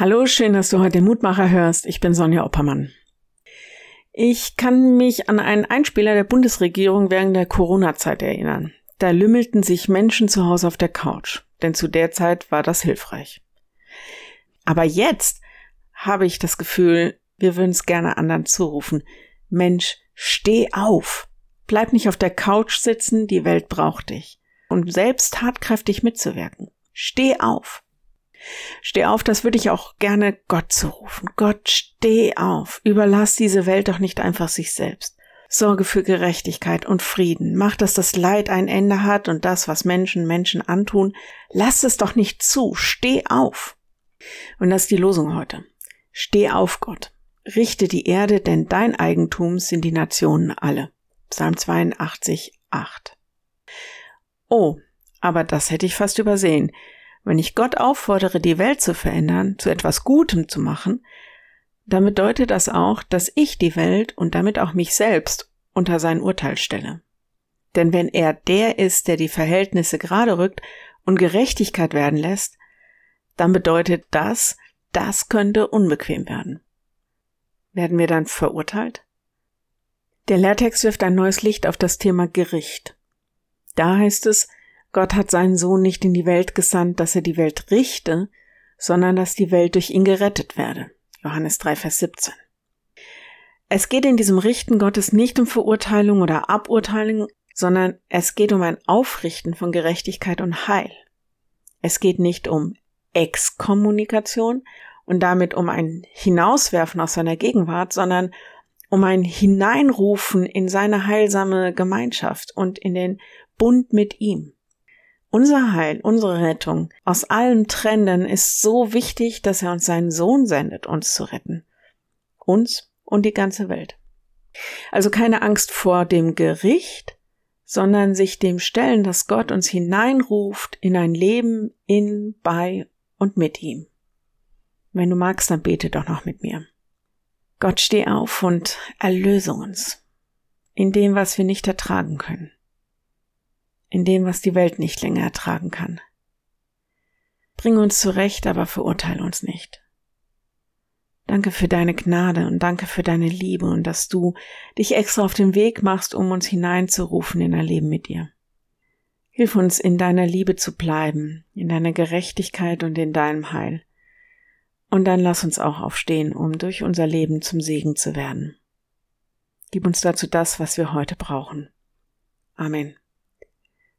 Hallo, schön, dass du heute Mutmacher hörst. Ich bin Sonja Oppermann. Ich kann mich an einen Einspieler der Bundesregierung während der Corona-Zeit erinnern. Da lümmelten sich Menschen zu Hause auf der Couch, denn zu der Zeit war das hilfreich. Aber jetzt habe ich das Gefühl, wir würden es gerne anderen zurufen. Mensch, steh auf. Bleib nicht auf der Couch sitzen, die Welt braucht dich. Und selbst tatkräftig mitzuwirken. Steh auf. Steh auf, das würde ich auch gerne Gott zurufen. Gott, steh auf. Überlass diese Welt doch nicht einfach sich selbst. Sorge für Gerechtigkeit und Frieden. Mach, dass das Leid ein Ende hat und das, was Menschen Menschen antun. Lass es doch nicht zu. Steh auf. Und das ist die Losung heute. Steh auf, Gott. Richte die Erde, denn dein Eigentum sind die Nationen alle. Psalm 82, 8. Oh, aber das hätte ich fast übersehen. Wenn ich Gott auffordere, die Welt zu verändern, zu etwas Gutem zu machen, dann bedeutet das auch, dass ich die Welt und damit auch mich selbst unter sein Urteil stelle. Denn wenn er der ist, der die Verhältnisse gerade rückt und Gerechtigkeit werden lässt, dann bedeutet das, das könnte unbequem werden. Werden wir dann verurteilt? Der Lehrtext wirft ein neues Licht auf das Thema Gericht. Da heißt es, Gott hat seinen Sohn nicht in die Welt gesandt, dass er die Welt richte, sondern dass die Welt durch ihn gerettet werde. Johannes 3, Vers 17. Es geht in diesem Richten Gottes nicht um Verurteilung oder Aburteilung, sondern es geht um ein Aufrichten von Gerechtigkeit und Heil. Es geht nicht um Exkommunikation und damit um ein Hinauswerfen aus seiner Gegenwart, sondern um ein Hineinrufen in seine heilsame Gemeinschaft und in den Bund mit ihm. Unser Heil, unsere Rettung aus allem Trennen ist so wichtig, dass er uns seinen Sohn sendet, uns zu retten. Uns und die ganze Welt. Also keine Angst vor dem Gericht, sondern sich dem stellen, dass Gott uns hineinruft in ein Leben in, bei und mit ihm. Wenn du magst, dann bete doch noch mit mir. Gott steh auf und erlöse uns in dem, was wir nicht ertragen können in dem, was die Welt nicht länger ertragen kann. Bring uns zurecht, aber verurteile uns nicht. Danke für deine Gnade und danke für deine Liebe und dass du dich extra auf den Weg machst, um uns hineinzurufen in ein Leben mit dir. Hilf uns in deiner Liebe zu bleiben, in deiner Gerechtigkeit und in deinem Heil. Und dann lass uns auch aufstehen, um durch unser Leben zum Segen zu werden. Gib uns dazu das, was wir heute brauchen. Amen.